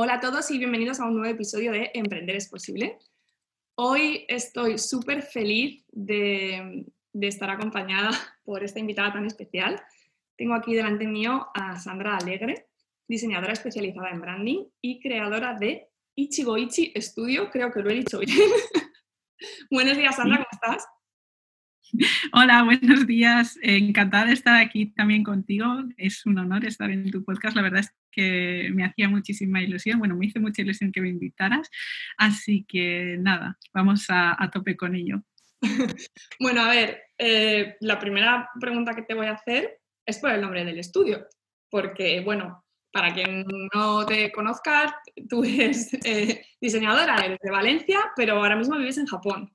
Hola a todos y bienvenidos a un nuevo episodio de Emprender es posible. Hoy estoy súper feliz de, estar acompañada por esta invitada tan especial. Tengo aquí delante mío a Sandra Alegre, diseñadora especializada en branding y creadora de Ichigoichi Studio, creo que lo he dicho bien. Buenos días, Sandra, ¿cómo estás? Hola, buenos días. Encantada de estar aquí también contigo. Es un honor estar en tu podcast. La verdad es que me hacía muchísima ilusión. Bueno, me hizo mucha ilusión que me invitaras. Así que nada, vamos a, tope con ello. bueno, a ver, eh, la primera pregunta que te voy a hacer es por el nombre del estudio. Porque, bueno, para quien no te conozca, tú eres eh, diseñadora, eres de Valencia, pero ahora mismo vives en Japón.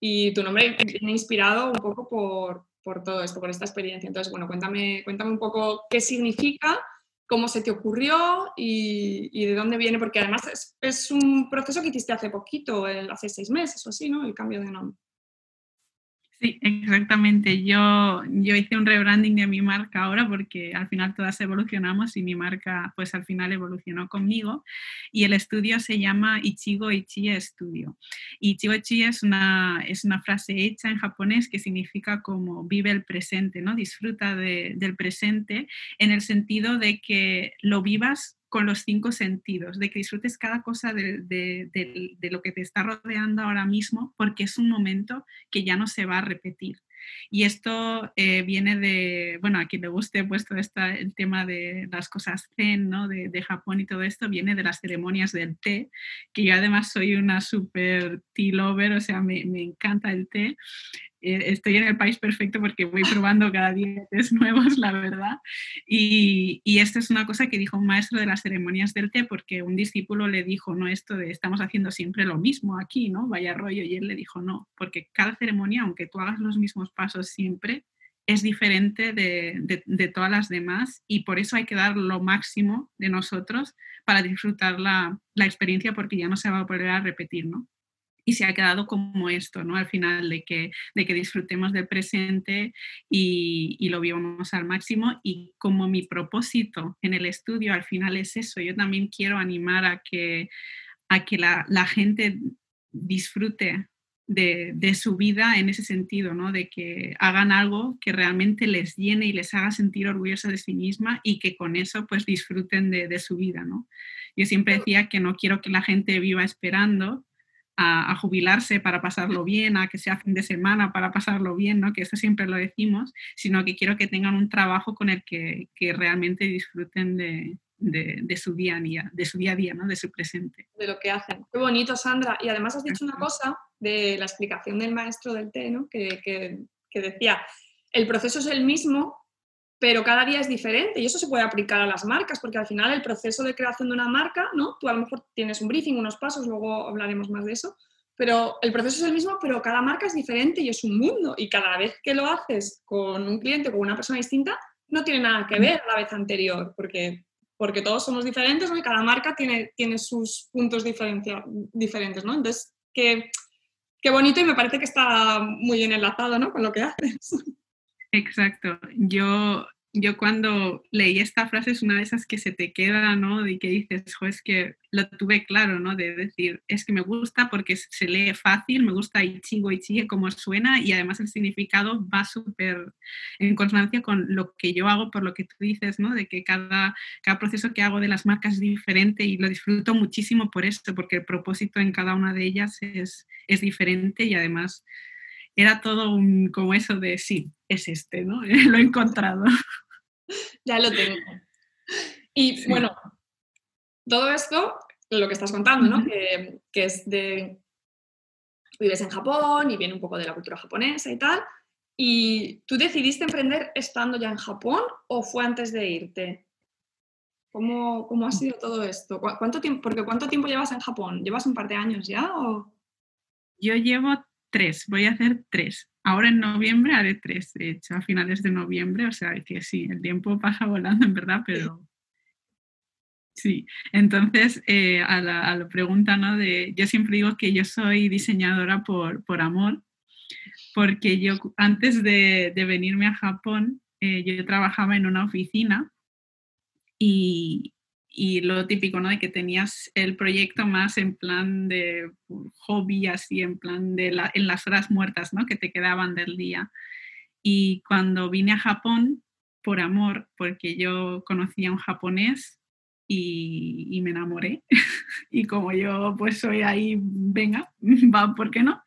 Y tu nombre viene inspirado un poco por, por, todo esto, por esta experiencia. Entonces, bueno, cuéntame, cuéntame un poco qué significa, cómo se te ocurrió y, de dónde viene, porque además es, es, un proceso que hiciste hace poquito, hace seis meses o así, ¿no? El cambio de nombre. Sí, exactamente. Yo, yo hice un rebranding de mi marca ahora porque al final todas evolucionamos y mi marca pues al final evolucionó conmigo y el estudio se llama Ichigo Ichie Studio. Ichigo Ichie es una, es una frase hecha en japonés que significa como vive el presente, ¿no? Disfruta del presente en el sentido de que lo vivas con los cinco sentidos, de que disfrutes cada cosa de, lo que te está rodeando ahora mismo, porque es un momento que ya no se va a repetir. Y esto eh, viene de, bueno, a quien le guste puesto esta, el tema de las cosas zen, ¿no? De, Japón y todo esto, viene de las ceremonias del té, que yo además soy una super tea lover, o sea, me, me encanta el té. Eh, estoy en el país perfecto porque voy probando cada día tés nuevos, la verdad. Y, y, esto es una cosa que dijo un maestro de las ceremonias del té, porque un discípulo le dijo, no, esto de estamos haciendo siempre lo mismo aquí, ¿no? Vaya rollo. Y él le dijo, no, porque cada ceremonia, aunque tú hagas los mismos pasos siempre, es diferente de, de, todas las demás y por eso hay que dar lo máximo de nosotros para disfrutar la, la experiencia porque ya no se va a volver a repetir, ¿no? Y se ha quedado como esto, ¿no? Al final, de que, de que disfrutemos del presente y, y, lo vivamos al máximo. Y como mi propósito en el estudio al final es eso, yo también quiero animar a que, a que la, la gente disfrute de, de, su vida en ese sentido, ¿no? De que hagan algo que realmente les llene y les haga sentir orgullosa de sí misma y que con eso pues disfruten de, de su vida, ¿no? Yo siempre decía que no quiero que la gente viva esperando, a, jubilarse para pasarlo bien, a que sea fin de semana para pasarlo bien, ¿no? que eso siempre lo decimos, sino que quiero que tengan un trabajo con el que, que realmente disfruten de, de, su día a día, de su día a día, ¿no? de su presente. De lo que hacen. Qué bonito, Sandra. Y además has dicho una cosa de la explicación del maestro del té, ¿no? que, que, que decía, el proceso es el mismo, pero cada día es diferente y eso se puede aplicar a las marcas, porque al final el proceso de creación de una marca, ¿no? Tú a lo mejor tienes un briefing, unos pasos, luego hablaremos más de eso, pero el proceso es el mismo, pero cada marca es diferente y es un mundo y cada vez que lo haces con un cliente o con una persona distinta, no tiene nada que ver a la vez anterior, porque, porque todos somos diferentes ¿no? y cada marca tiene, tiene sus puntos diferentes, ¿no? Entonces, qué, qué bonito y me parece que está muy bien enlazado ¿no? con lo que haces. Exacto. Yo, yo cuando leí esta frase es una de esas que se te queda, ¿no? Y que dices, jo, es que lo tuve claro, ¿no? De decir, es que me gusta porque se lee fácil, me gusta Ichigo Ichige como suena y además el significado va súper en consonancia con lo que yo hago, por lo que tú dices, ¿no? De que cada, cada proceso que hago de las marcas es diferente y lo disfruto muchísimo por esto, porque el propósito en cada una de ellas es, es diferente y además era todo un, como eso de sí, es este, ¿no? lo he encontrado. Ya lo tengo. Y bueno, todo esto, lo que estás contando, ¿no? que, que, es de, vives en Japón y viene un poco de la cultura japonesa y tal. ¿Y tú decidiste emprender estando ya en Japón o fue antes de irte? ¿Cómo, cómo ha sido todo esto? ¿Cuánto tiempo, porque ¿cuánto tiempo llevas en Japón? ¿Llevas un par de años ya? O? Yo llevo tres, voy a hacer tres. Ahora en noviembre haré tres, de hecho, a finales de noviembre, o sea que sí, el tiempo pasa volando en verdad, pero sí. Entonces, eh, a, la, pregunta, ¿no? De, yo siempre digo que yo soy diseñadora por, por amor, porque yo antes de, venirme a Japón, eh, yo trabajaba en una oficina y, y lo típico, ¿no? De que tenías el proyecto más en plan de hobby, así en plan de en las horas muertas, ¿no? Que te quedaban del día. Y cuando vine a Japón, por amor, porque yo conocía a un japonés y, me enamoré. y como yo pues soy ahí, venga, va, ¿por qué no?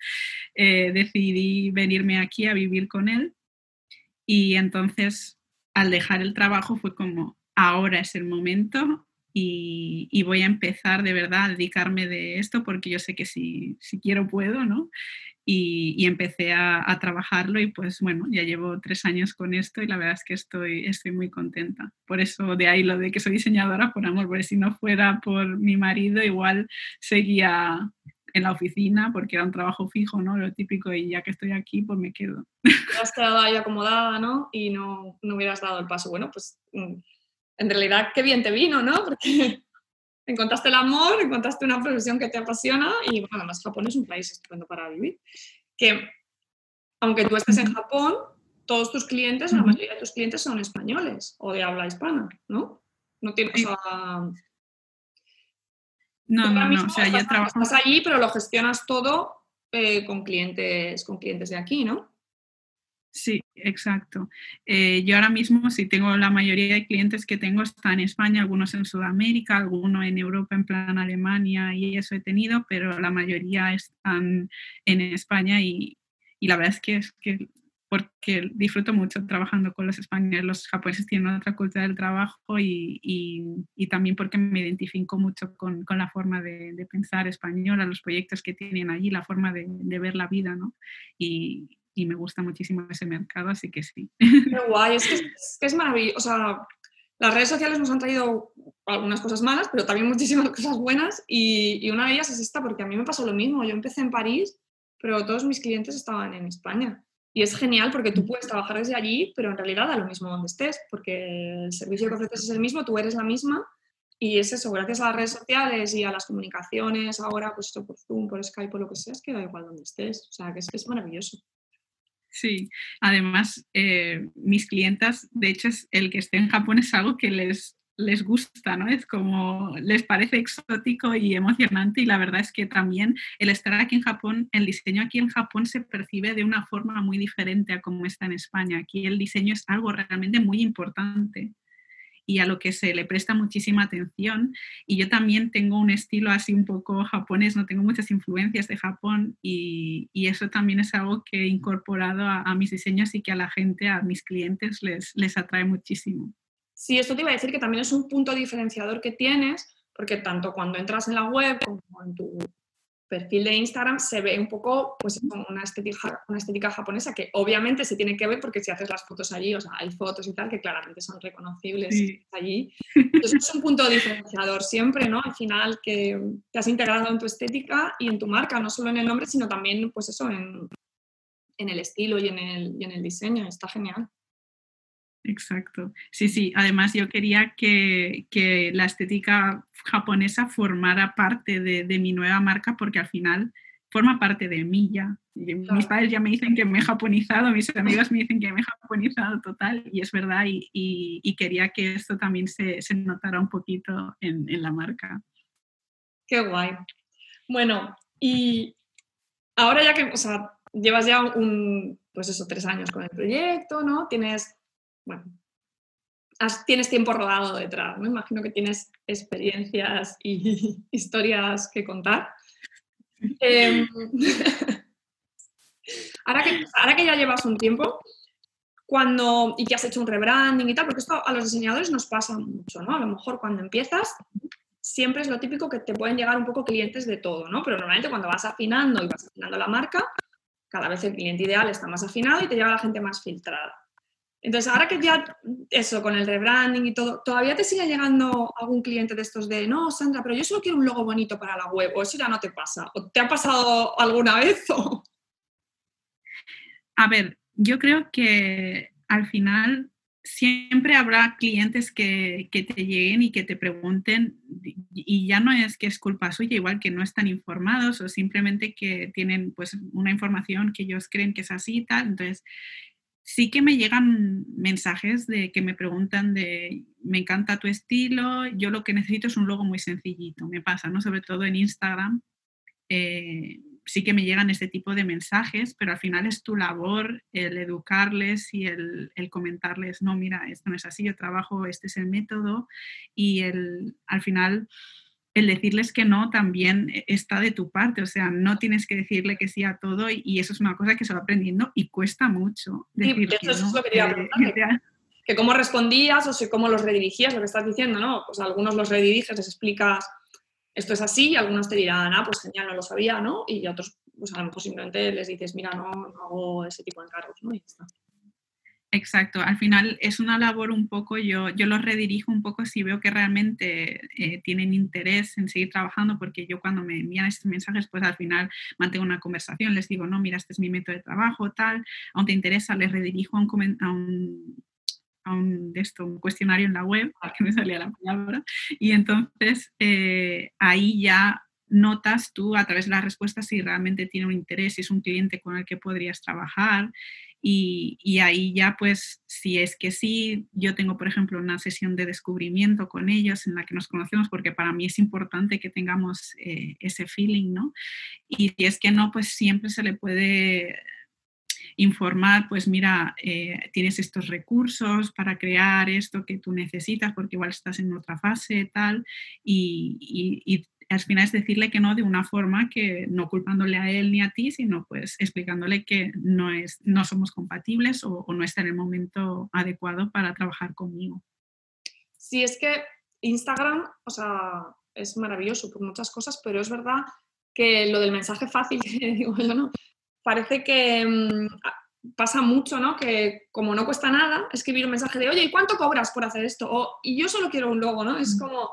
Eh, decidí venirme aquí a vivir con él. Y entonces, al dejar el trabajo, fue como, ahora es el momento y, voy a empezar de verdad a dedicarme de esto porque yo sé que si, si quiero puedo, ¿no? Y, empecé a, trabajarlo y pues bueno, ya llevo tres años con esto y la verdad es que estoy, estoy muy contenta. Por eso de ahí lo de que soy diseñadora por amor, porque si no fuera por mi marido igual seguía en la oficina porque era un trabajo fijo, ¿no? Lo típico y ya que estoy aquí pues me quedo. Te has quedado ahí acomodada, ¿no? Y no, no hubieras dado el paso. Bueno, pues mm, en realidad qué bien te vino, ¿no? Porque encontraste el amor, encontraste una profesión que te apasiona y bueno, además Japón es un país estupendo para vivir. Que aunque tú estés en Japón, todos tus clientes, la mayoría de tus clientes son españoles o de habla hispana, ¿no? No tienes a... No, no, no, o sea, ya trabajo... Estás allí, pero lo gestionas todo eh, con, clientes, con clientes de aquí, ¿no? Sí, exacto. Eh, yo ahora mismo, si tengo la mayoría de clientes que tengo están en España, algunos en Sudamérica, algunos en Europa, en plan Alemania, y eso he tenido, pero la mayoría están en España y, la verdad es que es que porque disfruto mucho trabajando con los españoles, los japoneses tienen otra cultura del trabajo y, y, también porque me identifico mucho con, con la forma de, de, pensar española, los proyectos que tienen allí, la forma de, de ver la vida, ¿no? Y, y me gusta muchísimo ese mercado, así que sí. Qué guay, es que es, maravilloso. O sea, las redes sociales nos han traído algunas cosas malas, pero también muchísimas cosas buenas y, y, una de ellas es esta, porque a mí me pasó lo mismo. Yo empecé en París, pero todos mis clientes estaban en España. Y es genial porque tú puedes trabajar desde allí, pero en realidad da lo mismo donde estés, porque el servicio que ofreces es el mismo, tú eres la misma. Y es eso, gracias a las redes sociales y a las comunicaciones ahora, pues esto por Zoom, por Skype, por lo que sea, es que da igual donde estés. O sea, que es, es maravilloso. Sí, además eh, mis clientas, de hecho, es, el que esté en Japón es algo que les, les gusta, ¿no? Es como, les parece exótico y emocionante y la verdad es que también el estar aquí en Japón, el diseño aquí en Japón se percibe de una forma muy diferente a como está en España. Aquí el diseño es algo realmente muy importante y a lo que se le presta muchísima atención. Y yo también tengo un estilo así un poco japonés, no tengo muchas influencias de Japón y, eso también es algo que he incorporado a, mis diseños y que a la gente, a mis clientes les, les atrae muchísimo. Sí, esto te iba a decir que también es un punto diferenciador que tienes, porque tanto cuando entras en la web como en tu perfil de Instagram se ve un poco pues, una, estética, una estética japonesa que obviamente se tiene que ver porque si haces las fotos allí, o sea, hay fotos y tal que claramente son reconocibles allí. Entonces es un punto diferenciador siempre, ¿no? Al final que te has integrado en tu estética y en tu marca, no solo en el nombre, sino también, pues eso, en, en el estilo y en el, y en el diseño. Está genial. Exacto. Sí, sí. Además, yo quería que, que la estética japonesa formara parte de, de, mi nueva marca porque al final forma parte de mí ya. Mis padres ya me dicen que me he japonizado, mis amigas me dicen que me he japonizado total y es verdad y, y, quería que esto también se, se notara un poquito en, en, la marca. Qué guay. Bueno, y ahora ya que, o sea, llevas ya un, pues eso, tres años con el proyecto, ¿no? Tienes bueno, tienes tiempo rodado detrás, ¿no? Imagino que tienes experiencias y historias que contar. Em, ahora, que, ahora que ya llevas un tiempo, cuando, y que has hecho un rebranding y tal, porque esto a los diseñadores nos pasa mucho, ¿no? A lo mejor cuando empiezas, siempre es lo típico que te pueden llegar un poco clientes de todo, ¿no? Pero normalmente cuando vas afinando y vas afinando la marca, cada vez el cliente ideal está más afinado y te llega la gente más filtrada. Entonces, ahora que ya eso, con el rebranding y todo, ¿todavía te sigue llegando algún cliente de estos de, no, Sandra, pero yo solo quiero un logo bonito para la web, o eso ya no te pasa? ¿O te ha pasado alguna vez? A ver, yo creo que al final siempre habrá clientes que, que, te lleguen y que te pregunten, y ya no es que es culpa suya, igual que no están informados o simplemente que tienen pues una información que ellos creen que es así y tal. Entonces, sí que me llegan mensajes de que me preguntan de, me encanta tu estilo, yo lo que necesito es un logo muy sencillito, me pasa, ¿no? Sobre todo en Instagram. Eh, sí que me llegan este tipo de mensajes, pero al final es tu labor el educarles y el, comentarles, no, mira, esto no es así, yo trabajo, este es el método y el, al final el decirles que no también está de tu parte, o sea, no tienes que decirle que sí a todo y, eso es una cosa que se va aprendiendo y cuesta mucho. Decir que eso es lo que quería preguntar. Que, cómo respondías o cómo los redirigías, lo que estás diciendo, ¿no? Pues algunos los rediriges, les explicas esto es así y algunos te dirán, ah, pues genial, no lo sabía, ¿no? Y otros, pues a lo mejor simplemente les dices, mira, no, hago ese tipo de encargos, ¿no? Y está. Exacto, al final es una labor un poco, yo, yo los redirijo un poco si veo que realmente eh, tienen interés en seguir trabajando, porque yo cuando me envían estos mensajes, pues al final mantengo una conversación, les digo, no, mira, este es mi método de trabajo, tal, aún te interesa, les redirijo a un, a un, a un, esto, un cuestionario en la web, que me salía la palabra, y entonces eh, ahí ya notas tú a través de las respuestas si realmente tiene un interés, si es un cliente con el que podrías trabajar. Y, y, ahí ya, pues, si es que sí, yo tengo, por ejemplo, una sesión de descubrimiento con ellos en la que nos conocemos, porque para mí es importante que tengamos eh, ese feeling, ¿no? Y si es que no, pues siempre se le puede informar, pues mira, eh, tienes estos recursos para crear esto que tú necesitas porque igual estás en otra fase, tal, y, y, al final es decirle que no de una forma que no culpándole a él ni a ti, sino pues explicándole que no, es, no somos compatibles o, o no está en el momento adecuado para trabajar conmigo. Sí, es que Instagram, o sea, es maravilloso por muchas cosas, pero es verdad que lo del mensaje fácil, digo yo, ¿no? parece que mm, pasa mucho, ¿no? Que como no cuesta nada, escribir un mensaje de, oye, ¿y cuánto cobras por hacer esto? O, y yo solo quiero un logo, ¿no? Es como...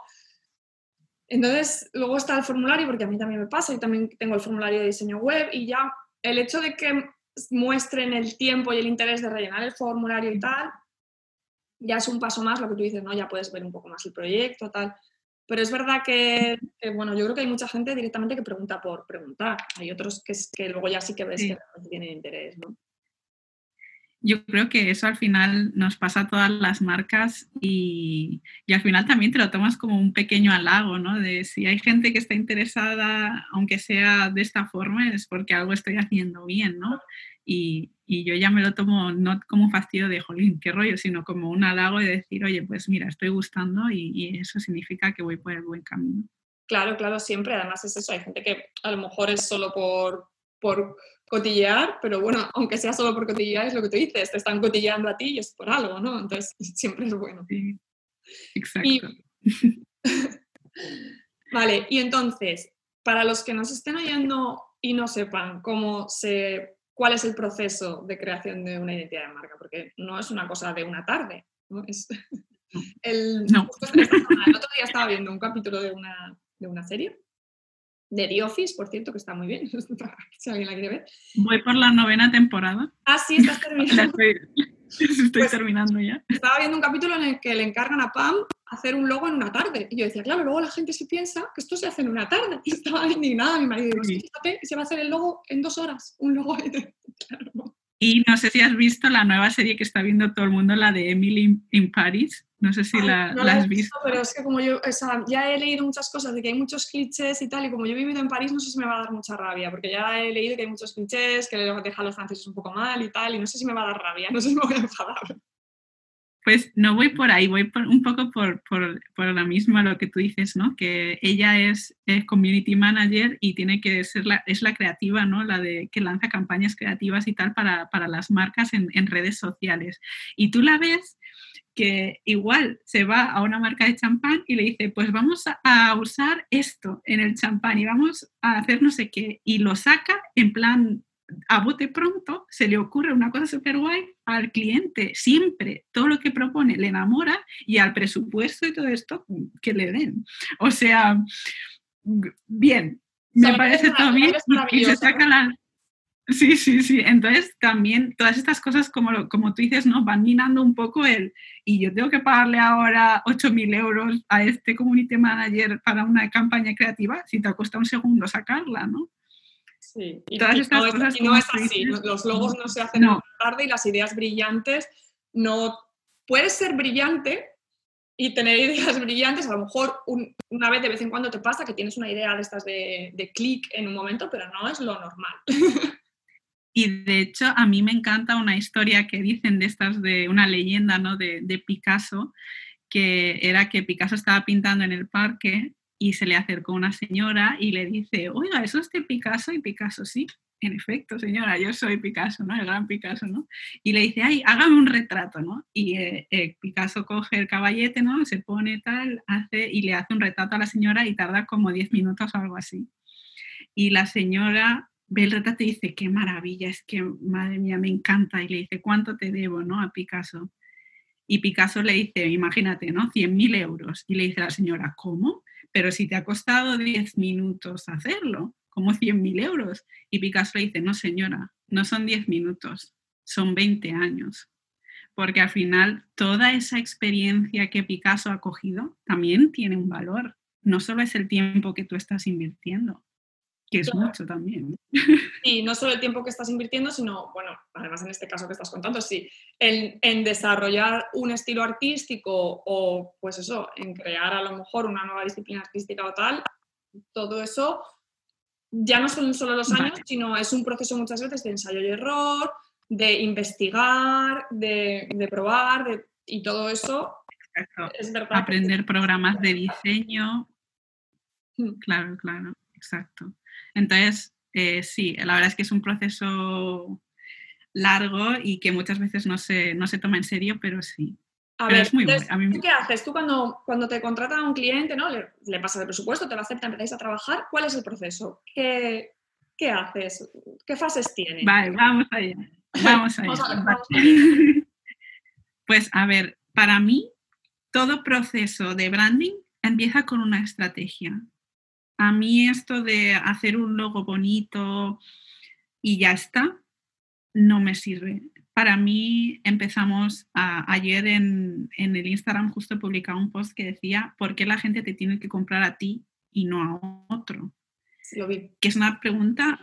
Entonces, luego está el formulario, porque a mí también me pasa, yo también tengo el formulario de diseño web y ya el hecho de que muestren el tiempo y el interés de rellenar el formulario y tal, ya es un paso más lo que tú dices, ¿no? Ya puedes ver un poco más el proyecto, tal. Pero es verdad que, bueno, yo creo que hay mucha gente directamente que pregunta por preguntar. Hay otros que, que luego ya sí que ves que tienen interés, ¿no? Yo creo que eso al final nos pasa a todas las marcas y, y, al final también te lo tomas como un pequeño halago, ¿no? De si hay gente que está interesada, aunque sea de esta forma, es porque algo estoy haciendo bien, ¿no? Y, y, yo ya me lo tomo no como fastidio de, jolín, qué rollo, sino como un halago de decir, oye, pues mira, estoy gustando y, y, eso significa que voy por el buen camino. Claro, claro, siempre. Además es eso, hay gente que a lo mejor es solo por, por cotillear, pero bueno, aunque sea solo por cotillear, es lo que tú dices, te están cotilleando a ti y es por algo, ¿no? Entonces siempre es bueno. Sí, exacto. vale, y entonces, para los que nos estén oyendo y no sepan cómo se cuál es el proceso de creación de una identidad de marca, porque no es una cosa de una tarde. ¿no? Es el, no. el otro día estaba viendo un capítulo de una, de una serie de The Office, por cierto, que está muy bien, si alguien la quiere ver. Voy por la novena temporada. Ah, sí, estás terminando. estoy, pues, terminando ya. Estaba viendo un capítulo en el que le encargan a Pam hacer un logo en una tarde. Y yo decía, claro, luego la gente se piensa que esto se hace en una tarde. Y estaba indignada mi marido. Digo, sí. fíjate, se va a hacer el logo en dos horas. Un logo. claro. Y no sé si has visto la nueva serie que está viendo todo el mundo, la de Emily in Paris. No sé si la, no la, has visto, Pero es que como yo, o sea, ya he leído muchas cosas de que hay muchos clichés y tal, y como yo he vivido en París, no sé si me va a dar mucha rabia, porque ya he leído que hay muchos clichés, que le deja a los franceses un poco mal y tal, y no sé si me va a dar rabia, no sé si me voy a enfadar. Pues no voy por ahí, voy por, un poco por, por, por, la misma lo que tú dices, ¿no? Que ella es, es, community manager y tiene que ser la, es la creativa, ¿no? La de que lanza campañas creativas y tal para, para las marcas en, en redes sociales. Y tú la ves que igual se va a una marca de champán y le dice, pues vamos a usar esto en el champán y vamos a hacer no sé qué, y lo saca en plan a bote pronto, se le ocurre una cosa súper guay al cliente, siempre todo lo que propone le enamora y al presupuesto y todo esto que le den. O sea, bien, me parece todo bien y, se saca la Sí, sí, sí. Entonces también todas estas cosas, como, como tú dices, ¿no? van minando un poco el, y yo tengo que pagarle ahora 8.000 euros a este community manager para una campaña creativa, si te cuesta un segundo sacarla, ¿no? Sí, y, todas estas no, cosas. no es así, los logos no se hacen no. tarde y las ideas brillantes no... Puedes ser brillante, y tener ideas brillantes, a lo mejor una vez de vez en cuando te pasa que tienes una idea de estas de, de clic en un momento, pero no es lo normal. Y de hecho, a mí me encanta una historia que dicen de estas, de una leyenda ¿no? de, de Picasso, que era que Picasso estaba pintando en el parque y se le acercó una señora y le dice, oiga, ¿eso es de Picasso? Y Picasso, sí, en efecto, señora, yo soy Picasso, ¿no? El gran Picasso, ¿no? Y le dice, ay, hágame un retrato, ¿no? Y eh, eh, Picasso coge el caballete, ¿no? Se pone tal, hace y le hace un retrato a la señora y tarda como 10 minutos o algo así. Y la señora ve el retrato y dice, qué maravilla, es que, madre mía, me encanta. Y le dice, ¿cuánto te debo, no? A Picasso. Y Picasso le dice, imagínate, ¿no? 100.000 euros. Y le dice la señora, ¿cómo? Pero si te ha costado 10 minutos hacerlo, como 100.000 euros. Y Picasso le dice, no señora, no son 10 minutos, son 20 años. Porque al final toda esa experiencia que Picasso ha cogido también tiene un valor. No solo es el tiempo que tú estás invirtiendo, que es mucho también. Y no solo el tiempo que estás invirtiendo, sino, bueno, además en este caso que estás contando, sí, en, en, desarrollar un estilo artístico o, pues eso, en crear a lo mejor una nueva disciplina artística o tal, todo eso ya no son solo los años, sino es un proceso muchas veces de ensayo y error, de investigar, de, de probar, de, y todo eso. Es verdad Aprender programas de diseño. Mm. Claro, claro, exacto. Entonces, eh, sí, la verdad es que es un proceso largo y que muchas veces no se, no se toma en serio, pero sí. A ver, es muy qué haces? Tú cuando, cuando te contrata a un cliente, ¿no? Le, le pasas el presupuesto, te lo acepta, empezáis a trabajar. ¿Cuál es el proceso? ¿Qué, qué haces? ¿Qué fases tiene? Vale, vamos allá. Vamos allá. Pues a ver, para mí, todo proceso de branding empieza con una estrategia. A mí esto de hacer un logo bonito y ya está, no me sirve. Para mí empezamos ayer en, el Instagram justo publicaba un post que decía, ¿por qué la gente te tiene que comprar a ti y no a otro? Que es una pregunta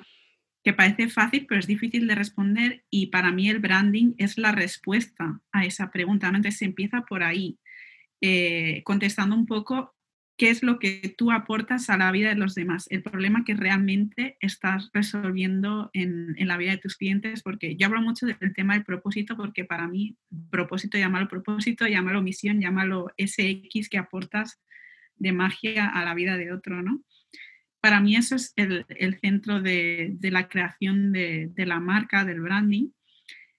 que parece fácil, pero es difícil de responder y para mí el branding es la respuesta a esa pregunta. Entonces se empieza por ahí, eh, contestando un poco qué es lo que tú aportas a la vida de los demás, el problema que realmente estás resolviendo en, la vida de tus clientes, porque yo hablo mucho del tema del propósito, porque para mí propósito, llámalo propósito, llámalo misión, llámalo SX que aportas de magia a la vida de otro, ¿no? Para mí eso es el, centro de, la creación de, de la marca, del branding.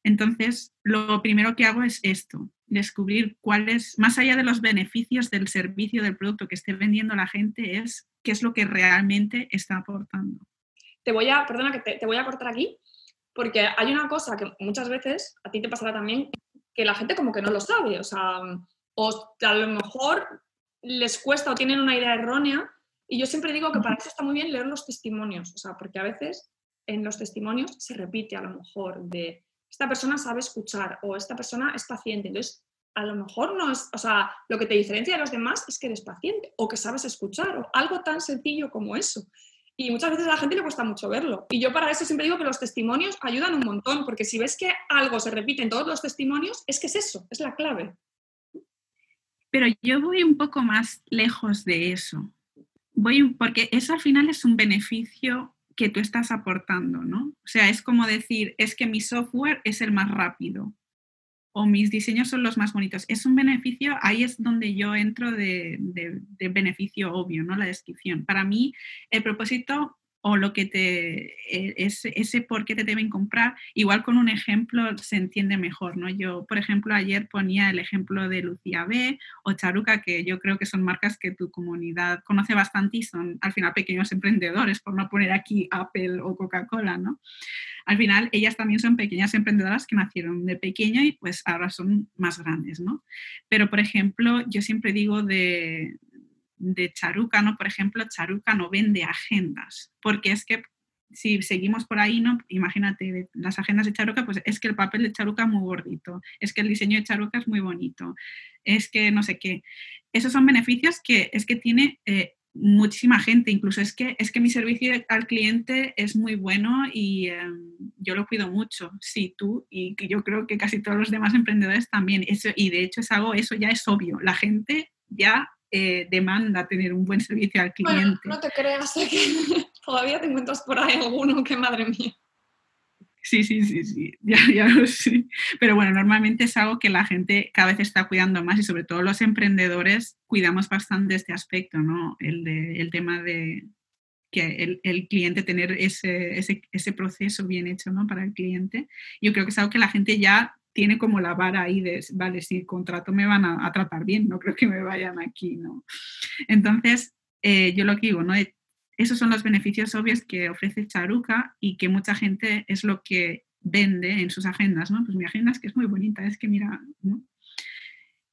Entonces, lo primero que hago es esto, descubrir cuáles, más allá de los beneficios del servicio, del producto que esté vendiendo la gente, es qué es lo que realmente está aportando. Te voy a, perdona que te, voy a cortar aquí, porque hay una cosa que muchas veces, a ti te pasará también, que la gente como que no lo sabe, o sea, o a lo mejor les cuesta o tienen una idea errónea, y yo siempre digo que para eso está muy bien leer los testimonios, o sea, porque a veces en los testimonios se repite a lo mejor de esta persona sabe escuchar o esta persona es paciente. Entonces, a lo mejor no es, o sea, lo que te diferencia de los demás es que eres paciente o que sabes escuchar o algo tan sencillo como eso. Y muchas veces a la gente le cuesta mucho verlo. Y yo para eso siempre digo que los testimonios ayudan un montón, porque si ves que algo se repite en todos los testimonios, es que es eso, es la clave. Pero yo voy un poco más lejos de eso. Voy, porque eso al final es un beneficio que tú estás aportando, ¿no? O sea, es como decir, es que mi software es el más rápido o mis diseños son los más bonitos. Es un beneficio, ahí es donde yo entro de, de beneficio obvio, ¿no? La descripción. Para mí, el propósito o lo que te, e, ese, ese, por qué te deben comprar, igual con un ejemplo se entiende mejor, ¿no? Yo, por ejemplo, ayer ponía el ejemplo de Lucía B o Charuca, que yo creo que son marcas que tu comunidad conoce bastante y son al final pequeños emprendedores, por no poner aquí Apple o Coca-Cola, ¿no? Al final ellas también son pequeñas emprendedoras que nacieron de pequeña y pues ahora son más grandes, ¿no? Pero, por ejemplo, yo siempre digo de, de Charuca, ¿no? Por ejemplo, Charuca no vende agendas, porque es que si seguimos por ahí, ¿no? Imagínate, las agendas de Charuca, pues es que el papel de Charuca es muy gordito, es que el diseño de Charuca es muy bonito, es que no sé qué. Esos son beneficios que es que tiene eh, muchísima gente, incluso es que, es que mi servicio al cliente es muy bueno y, em, yo lo cuido mucho, sí, tú y yo creo que casi todos los demás emprendedores también. Eso, y de hecho es algo, eso ya es obvio. La gente ya eh, demanda tener un buen servicio al cliente. no te creas, que todavía te encuentras por ahí alguno que madre mía. Sí, sí, sí, sí, ya, ya lo sé. Pero bueno, normalmente es algo que la gente cada vez está cuidando más y sobre todo los emprendedores cuidamos bastante este aspecto, ¿no? El, de, el tema de que el, cliente tener ese, ese, ese, proceso bien hecho, ¿no? Para el cliente. Yo creo que es algo que la gente ya tiene como la vara ahí de, vale, si contrato me van a, tratar bien, no creo que me vayan aquí, ¿no? Entonces, eh, yo lo que digo, ¿no? esos son los beneficios obvios que ofrece Charuca y que mucha gente es lo que vende en sus agendas, ¿no? Pues mi agenda es que es muy bonita, es que mira, ¿no?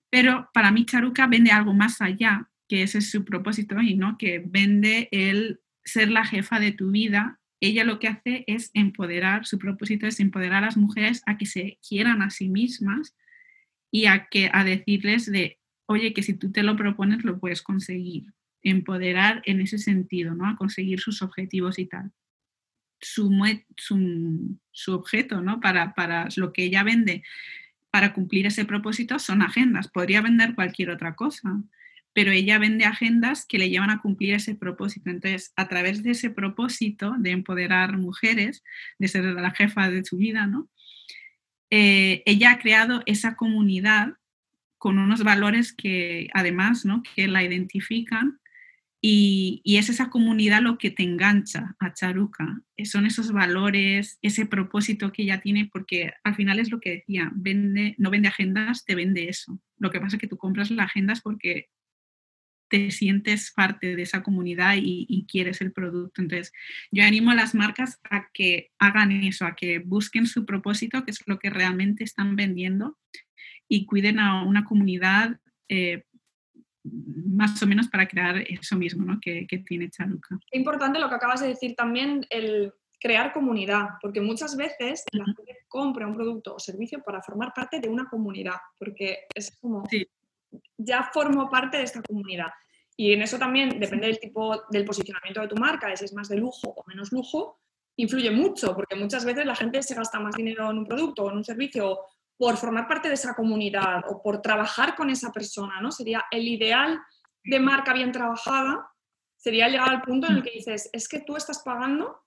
Pero para mí Charuca vende algo más allá, que ese es su propósito y ¿no? Que vende el ser la jefa de tu vida. Ella lo que hace es empoderar, su propósito es empoderar a las mujeres a que se quieran a sí mismas y a, que, a decirles de, oye, que si tú te lo propones lo puedes conseguir empoderar en ese sentido, ¿no? A conseguir sus objetivos y tal. Su, su, objeto, ¿no? Para, para lo que ella vende para cumplir ese propósito son agendas. Podría vender cualquier otra cosa, pero ella vende agendas que le llevan a cumplir ese propósito. Entonces, a través de ese propósito de empoderar mujeres, de ser la jefa de su vida, ¿no? Eh, ella ha creado esa comunidad con unos valores que además, ¿no? Que la identifican y, es esa comunidad lo que te engancha a Charuca. Eh, son esos valores, ese propósito que ella tiene, porque al final es lo que decía, vende, no vende agendas, te vende eso. Lo que pasa es que tú compras las agendas porque te sientes parte de esa comunidad y, y, quieres el producto. Entonces, yo animo a las marcas a que hagan eso, a que busquen su propósito, que es lo que realmente están vendiendo, y cuiden a una comunidad eh, más o menos para crear eso mismo ¿no? que, que tiene Chaluca. Es importante lo que acabas de decir también, el crear comunidad, porque muchas veces la gente compra un producto o servicio para formar parte de una comunidad, porque es como, ya formo parte de esta comunidad. Y en eso también depende del tipo, del posicionamiento de tu marca, si es más de lujo o menos lujo, influye mucho, porque muchas veces la gente se gasta más dinero en un producto o en un servicio por formar parte de esa comunidad o por trabajar con esa persona, ¿no? Sería el ideal de marca bien trabajada, sería llegar al punto en el que dices, es que tú estás pagando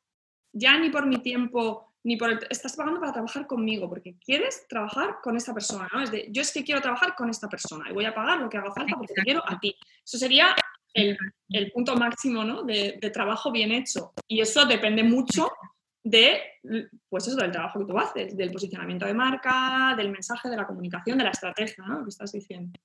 ya ni por mi tiempo, ni por el, estás pagando para trabajar conmigo, porque quieres trabajar con esta persona, ¿no? Es de, yo es que quiero trabajar con esta persona y voy a pagar lo que haga falta porque te quiero a ti. Eso sería el, el punto máximo, ¿no? De, de trabajo bien hecho. Y eso depende mucho de, pues eso, del trabajo que tú haces, del posicionamiento de marca, del mensaje, de la comunicación, de la estrategia, ¿no? que estás diciendo.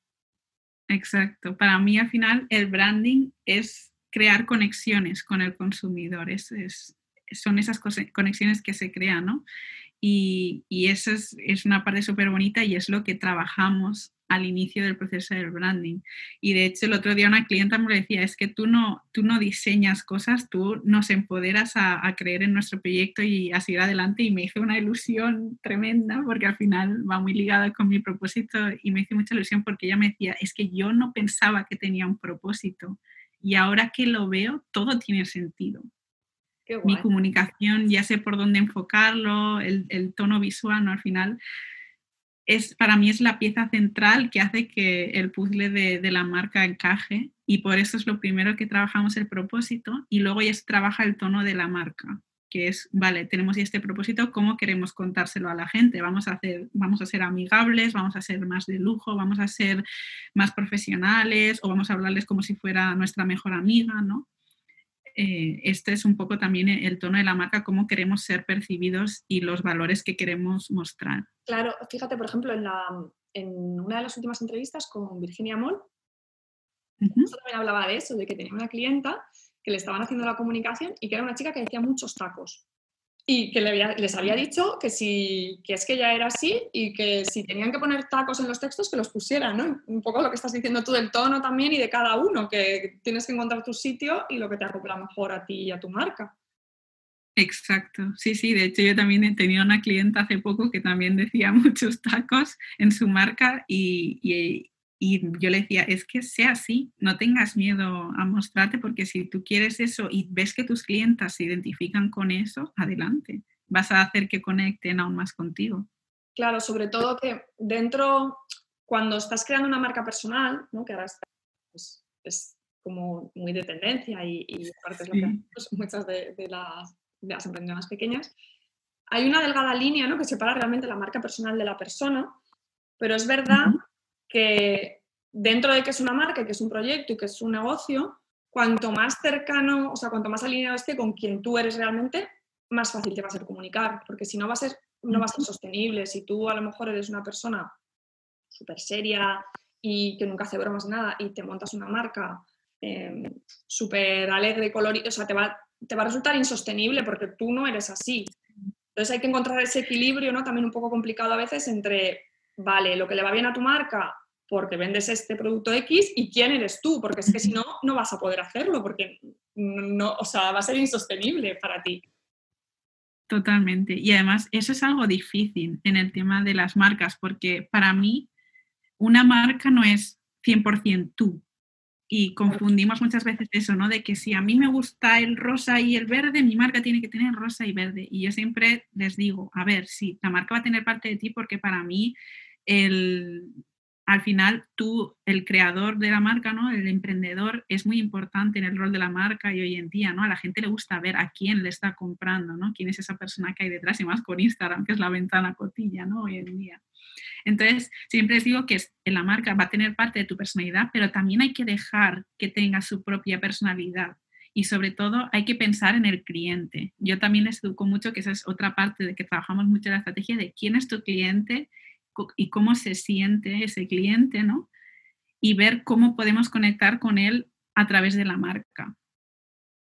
Exacto. Para mí, al final, el branding es crear conexiones con el consumidor. Es, son esas conexiones que se crean, ¿no? Y, y eso es, una parte súper bonita y es lo que trabajamos al inicio del proceso del branding. Y de hecho el otro día una clienta me decía, es que tú no, tú no diseñas cosas, tú nos empoderas a, creer en nuestro proyecto y a seguir adelante y me hizo una ilusión tremenda porque al final va muy ligada con mi propósito y me hizo mucha ilusión porque ella me decía, es que yo no pensaba que tenía un propósito y ahora que lo veo, todo tiene sentido. Mi comunicación, ya sé por dónde enfocarlo, el, el tono visual, ¿no? Al final es, para mí es la pieza central que hace que el puzzle de, la marca encaje y por eso es lo primero que trabajamos el propósito y luego ya se trabaja el tono de la marca, que es, vale, tenemos este propósito, ¿cómo queremos contárselo a la gente? Vamos a, hacer, vamos a ser amigables, vamos a ser más de lujo, vamos a ser más profesionales o vamos a hablarles como si fuera nuestra mejor amiga, ¿no? Eh, este es un poco también el tono de la marca, cómo queremos ser percibidos y los valores que queremos mostrar. Claro, fíjate, por ejemplo, en, la, en una de las últimas entrevistas con Virginia Moll, también hablaba de eso, de que tenía una clienta que le estaban haciendo la comunicación y que era una chica que decía muchos tacos y que les había dicho que, si, que es que ya era así y que si tenían que poner tacos en los textos, que los pusieran, ¿no? Un poco lo que estás diciendo tú del tono también y de cada uno, que tienes que encontrar tu sitio y lo que te acopla mejor a ti y a tu marca. Exacto, sí, sí, de hecho yo también he tenido una clienta hace poco que también decía muchos tacos en su marca y, y yo le decía, es que sea así, no tengas miedo a mostrarte porque si tú quieres eso y ves que tus clientas se identifican con eso, adelante. vas a hacer que conecten aún más contigo. Claro, sobre todo que dentro, cuando estás creando una marca personal, ¿no? que ahora pues, es como muy de tendencia y, aparte es lo que muchas de, las, de las emprendedoras pequeñas, hay una delgada línea ¿no? que separa realmente la marca personal de la persona, pero es verdad que dentro de que es una marca, que es un proyecto y que es un negocio, cuanto más cercano, o sea, cuanto más alineado esté con quien tú eres realmente, más fácil te va a ser comunicar, porque si no va a ser, no va a ser sostenible. Si tú a lo mejor eres una persona súper seria y que nunca hace bromas de nada y te montas una marca em, súper alegre y colorida, o sea, te va, te va a resultar insostenible porque tú no eres así. Entonces hay que encontrar ese equilibrio, ¿no? También un poco complicado a veces entre, vale, lo que le va bien a tu marca porque vendes este producto X y quién eres tú, porque es que si no, no vas a poder hacerlo, porque no, o sea, va a ser insostenible para ti. Totalmente. Y además, eso es algo difícil en el tema de las marcas, porque para mí una marca no es 100% tú. Y confundimos muchas veces eso, ¿no? De que si a mí me gusta el rosa y el verde, mi marca tiene que tener rosa y verde. Y yo siempre les digo, a ver, sí, la marca va a tener parte de ti porque para mí el, al final tú, el creador de la marca, ¿no? el emprendedor, es muy importante en el rol de la marca y hoy en día, ¿no? A la gente le gusta ver a quién le está comprando, ¿no? Quién es esa persona que hay detrás y más con Instagram, que es la ventana cotilla, ¿no? Hoy en día. Entonces, siempre les digo que la marca va a tener parte de tu personalidad, pero también hay que dejar que tenga su propia personalidad. Y sobre todo hay que pensar en el cliente. Yo también les educo mucho que esa es otra parte de que trabajamos mucho en la estrategia de quién es tu cliente y cómo se siente ese cliente, ¿no? Y ver cómo podemos conectar con él a través de la marca.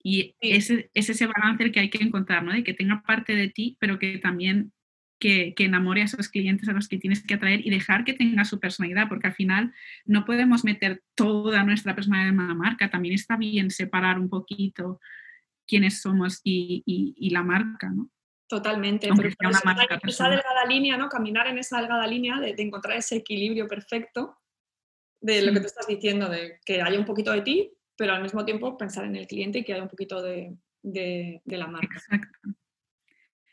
Y ese, es ese balance el que hay que encontrar, ¿no? De que tenga parte de ti, pero que también que, que, enamore a esos clientes a los que tienes que atraer y dejar que tenga su personalidad, porque al final no podemos meter toda nuestra personalidad en una marca, también está bien separar un poquito quiénes somos y, y la marca, ¿no? Totalmente, pero esa, delgada línea, ¿no? Caminar en esa delgada línea de, encontrar ese equilibrio perfecto de lo que te estás diciendo, de que haya un poquito de ti, pero al mismo tiempo pensar en el cliente y que haya un poquito de, la marca. Exacto.